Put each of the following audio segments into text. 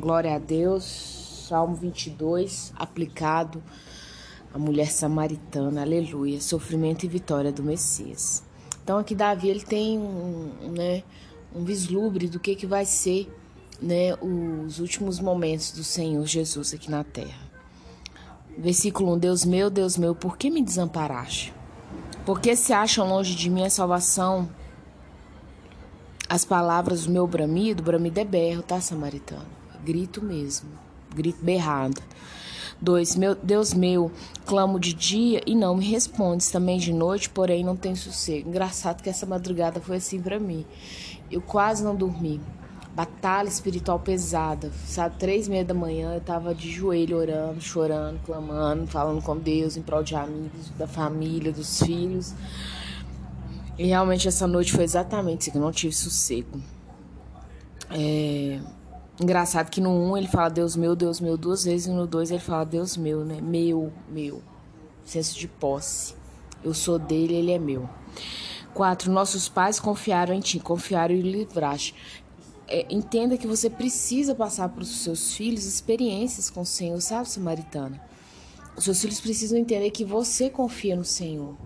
Glória a Deus. Salmo 22, aplicado à mulher samaritana. Aleluia. Sofrimento e vitória do Messias. Então aqui Davi ele tem um, né, um vislumbre do que, que vai ser né, os últimos momentos do Senhor Jesus aqui na terra. Versículo 1: Deus meu, Deus meu, por que me desamparaste? Porque se acham longe de mim a salvação as palavras do meu bramido, bramido é berro, tá, samaritano? Grito mesmo, grito berrado. Dois, meu Deus meu, clamo de dia e não me respondes, também de noite, porém não tenho sossego. Engraçado que essa madrugada foi assim para mim. Eu quase não dormi. Batalha espiritual pesada, sabe? Três e meia da manhã eu tava de joelho orando, chorando, clamando, falando com Deus em prol de amigos, da família, dos filhos. E realmente essa noite foi exatamente isso, que eu não tive sossego. É... Engraçado que no 1 um ele fala Deus meu, Deus meu duas vezes, e no 2 ele fala Deus meu, né? Meu, meu. Senso de posse. Eu sou dele, ele é meu. 4. Nossos pais confiaram em ti, confiaram e livraste. É, entenda que você precisa passar para os seus filhos experiências com o Senhor, sabe, Samaritana? Os seus filhos precisam entender que você confia no Senhor.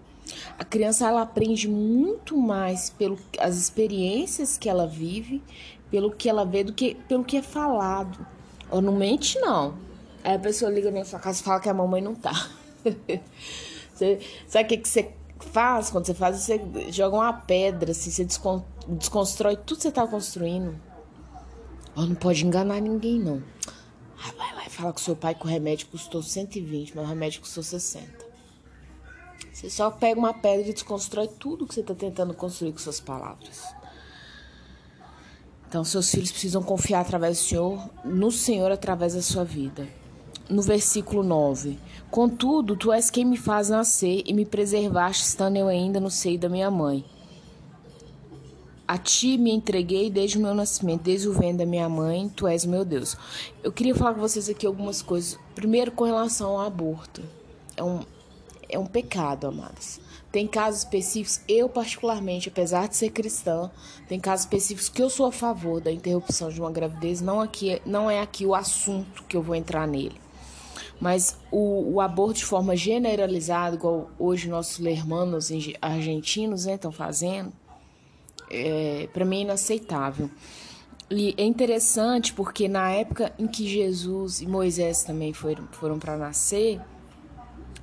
A criança ela aprende muito mais pelas experiências que ela vive, pelo que ela vê, do que pelo que é falado. Ou não mente, não. Aí a pessoa liga na sua casa e fala que a mamãe não tá. você, sabe o que, que você faz quando você faz? Você joga uma pedra, assim, você desconstrói tudo que você tá construindo. Oh, não pode enganar ninguém, não. vai lá e fala com seu pai que o remédio custou 120, mas o remédio custou 60. Você só pega uma pedra e desconstrói tudo que você está tentando construir com suas palavras. Então, seus filhos precisam confiar através do Senhor, no Senhor através da sua vida. No versículo 9: Contudo, tu és quem me faz nascer e me preservaste, estando eu ainda no seio da minha mãe. A ti me entreguei desde o meu nascimento, desde o ventre da minha mãe, tu és meu Deus. Eu queria falar com vocês aqui algumas coisas. Primeiro, com relação ao aborto. É um, é um pecado, amadas. Tem casos específicos, eu particularmente, apesar de ser cristã, tem casos específicos que eu sou a favor da interrupção de uma gravidez. Não, aqui, não é aqui o assunto que eu vou entrar nele. Mas o, o aborto de forma generalizada, igual hoje nossos hermanos argentinos estão né, fazendo, é, para mim é inaceitável. E é interessante porque na época em que Jesus e Moisés também foram, foram para nascer,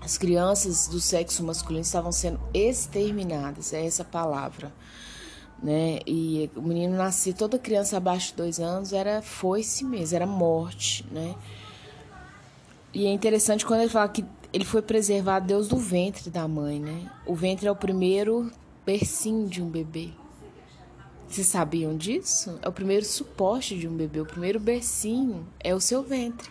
as crianças do sexo masculino estavam sendo exterminadas, é essa palavra. Né? E o menino nascia, toda criança abaixo de dois anos era foi-se mesmo, era morte, né? E é interessante quando ele fala que ele foi preservar Deus do ventre da mãe, né? O ventre é o primeiro bercinho de um bebê. Vocês sabiam disso? É o primeiro suporte de um bebê, o primeiro bercinho é o seu ventre.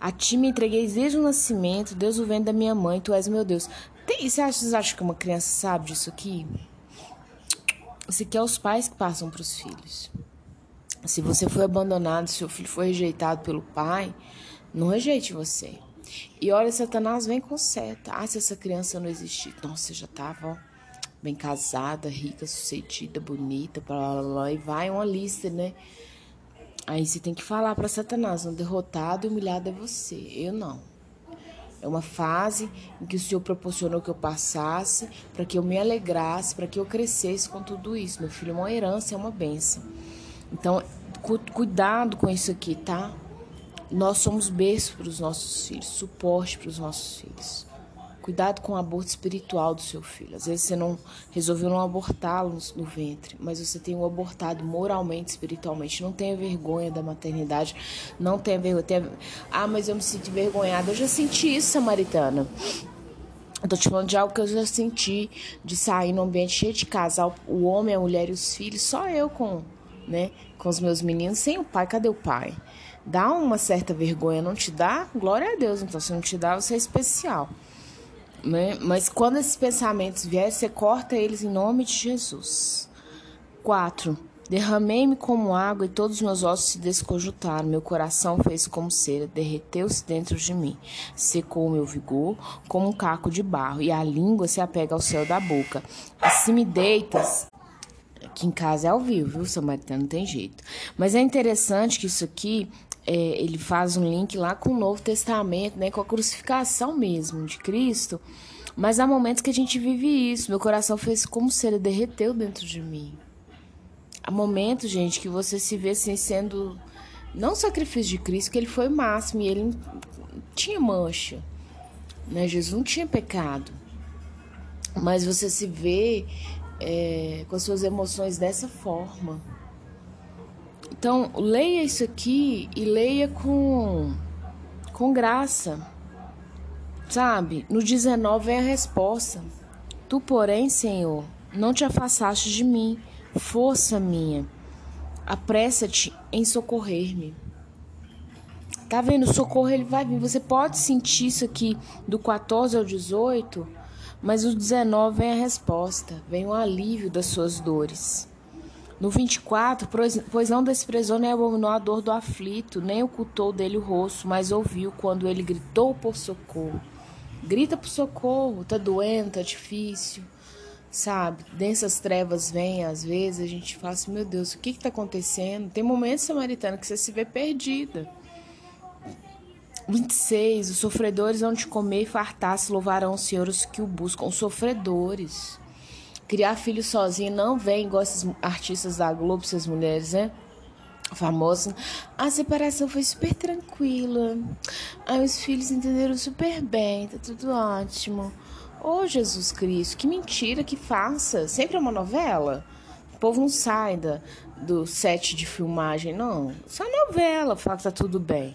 A ti me entreguei desde o nascimento, Deus o vendo da minha mãe, tu és meu Deus. Tem, você acha, vocês acham que uma criança sabe disso aqui? Isso aqui é os pais que passam para os filhos. Se você foi abandonado, se seu filho foi rejeitado pelo pai, não rejeite você. E olha, Satanás vem com seta. Ah, se essa criança não existir. Nossa, já estava bem casada, rica, sucedida, bonita, blá, blá, blá, e vai uma lista, né? Aí você tem que falar para Satanás: um derrotado e humilhado é você. Eu não. É uma fase em que o Senhor proporcionou que eu passasse, para que eu me alegrasse, para que eu crescesse com tudo isso. Meu filho é uma herança, é uma benção. Então, cu cuidado com isso aqui, tá? Nós somos berço para os nossos filhos, suporte para os nossos filhos. Cuidado com o aborto espiritual do seu filho. Às vezes você não resolveu não abortá-lo no, ventre, mas você tem o abortado moralmente, espiritualmente. Não tenha vergonha da maternidade. Não tenha vergonha. Tenha... Ah, mas eu me sinto envergonhada. Eu já senti isso, Samaritana. Eu tô te falando de algo que eu já senti, de sair num ambiente cheio de casal, o homem, a mulher e os filhos, só eu com, né, com os meus meninos, sem o pai. Cadê o pai? Dá uma certa vergonha, não te dá? Glória a Deus. Então, se não te dá, você é especial. Né? Mas quando esses pensamentos vierem, você corta eles em nome de Jesus. 4. Derramei-me como água e todos os meus ossos se desconjuntaram. Meu coração fez como cera, derreteu-se dentro de mim. Secou o meu vigor como um caco de barro, e a língua se apega ao céu da boca. Assim me deitas Aqui em casa é ao vivo, viu, Samaritano? Não tem jeito. Mas é interessante que isso aqui, é, ele faz um link lá com o Novo Testamento, né? Com a crucificação mesmo de Cristo. Mas há momentos que a gente vive isso. Meu coração fez como se ele derreteu dentro de mim. Há momentos, gente, que você se vê assim sendo não sacrifício de Cristo, que ele foi máximo e ele tinha mancha. Né? Jesus não tinha pecado. Mas você se vê é, com as suas emoções dessa forma. Então, leia isso aqui e leia com, com graça. Sabe? No 19 vem a resposta. Tu, porém, Senhor, não te afastaste de mim, força minha. Apressa-te em socorrer-me. Tá vendo? O socorro ele vai vir. Você pode sentir isso aqui do 14 ao 18 mas no 19 vem a resposta, vem o alívio das suas dores. No 24, pois não desprezou nem abominou a dor do aflito, nem ocultou dele o rosto, mas ouviu quando ele gritou por socorro. Grita por socorro, tá doendo, tá difícil, sabe? Densas trevas vêm, às vezes a gente fala assim, meu Deus, o que que tá acontecendo? Tem momentos, samaritano, que você se vê perdida. 26. Os sofredores vão te comer e fartar-se, louvarão os senhores que o buscam. Os sofredores. Criar filho sozinho não vem igual esses artistas da Globo, essas mulheres, né? Famosos. A separação foi super tranquila. Aí os filhos entenderam super bem, tá tudo ótimo. Ô oh, Jesus Cristo, que mentira que faça. Sempre é uma novela. O povo não sai da, do set de filmagem, não. Só novela, fala que tá tudo bem.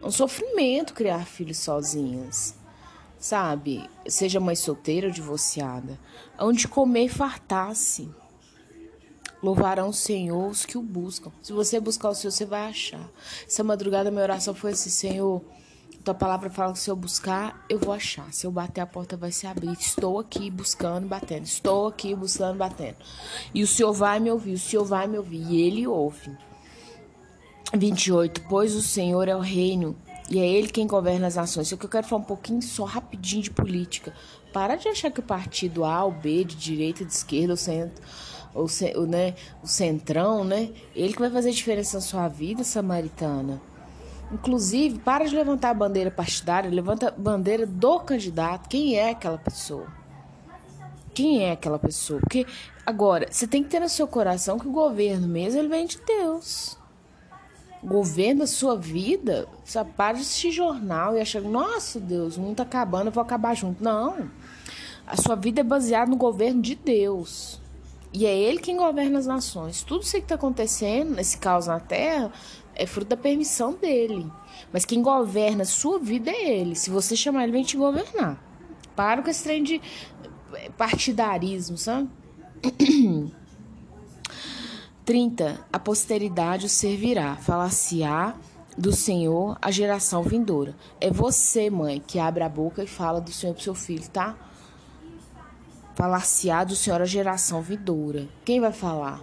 É um sofrimento criar filhos sozinhas. Sabe? Seja mãe solteira ou divorciada. Onde comer e fartar-se. Louvarão o Senhor os que o buscam. Se você buscar o Senhor, você vai achar. Essa madrugada, minha oração foi assim: Senhor, tua palavra fala que se eu buscar, eu vou achar. Se eu bater, a porta vai se abrir. Estou aqui buscando batendo. Estou aqui buscando batendo. E o Senhor vai me ouvir. O Senhor vai me ouvir. E Ele ouve. 28. Pois o Senhor é o reino e é Ele quem governa as nações. Isso que eu quero falar um pouquinho só rapidinho de política. Para de achar que o partido A ou B, de direita, de esquerda, ou centro, ou, o, né, o centrão, né? Ele que vai fazer diferença na sua vida, samaritana. Inclusive, para de levantar a bandeira partidária, levanta a bandeira do candidato. Quem é aquela pessoa? Quem é aquela pessoa? Porque, agora, você tem que ter no seu coração que o governo mesmo, ele vem de Deus governo a sua vida, você para assistir jornal e achar, nossa Deus, o mundo tá acabando, eu vou acabar junto. Não. A sua vida é baseada no governo de Deus. E é Ele quem governa as nações. Tudo isso que está acontecendo nesse caos na Terra é fruto da permissão dele. Mas quem governa a sua vida é Ele. Se você chamar Ele, vem te governar. Para com esse trem de partidarismo, sabe? 30. A posteridade o servirá, falar-se-á do Senhor a geração vindoura. É você, mãe, que abre a boca e fala do Senhor pro seu filho, tá? Falar-se-á do Senhor a geração vindoura. Quem vai falar?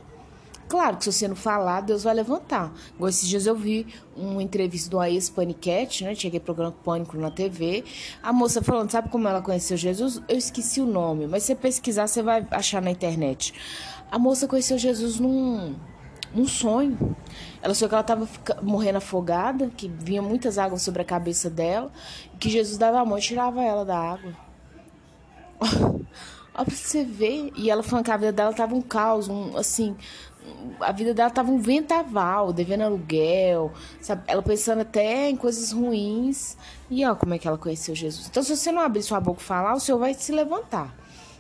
Claro que se você não falar, Deus vai levantar. Igual esses dias eu vi uma entrevista do Aes Paniquete, né? Tinha programa Pânico na TV. A moça falando, sabe como ela conheceu Jesus? Eu esqueci o nome, mas se você pesquisar, você vai achar na internet. A moça conheceu Jesus num, num sonho. Ela só que ela estava morrendo afogada, que vinha muitas águas sobre a cabeça dela, que Jesus dava a mão e tirava ela da água. Olha pra você ver. E ela falando que a vida dela tava um caos, um, assim, a vida dela tava um ventaval, devendo aluguel, sabe? Ela pensando até em coisas ruins. E ó, como é que ela conheceu Jesus. Então, se você não abrir sua boca e falar, o Senhor vai se levantar.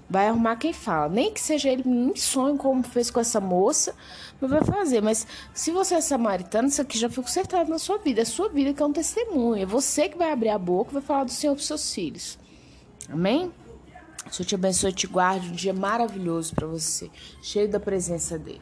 Vai arrumar quem fala. Nem que seja ele em sonho, como fez com essa moça, mas vai fazer. Mas se você é samaritano, isso aqui já foi consertado na sua vida. É sua vida que é um testemunho. É você que vai abrir a boca e vai falar do Senhor para os seus filhos. Amém? O Senhor te abençoe e te guarde um dia maravilhoso para você, cheio da presença dele.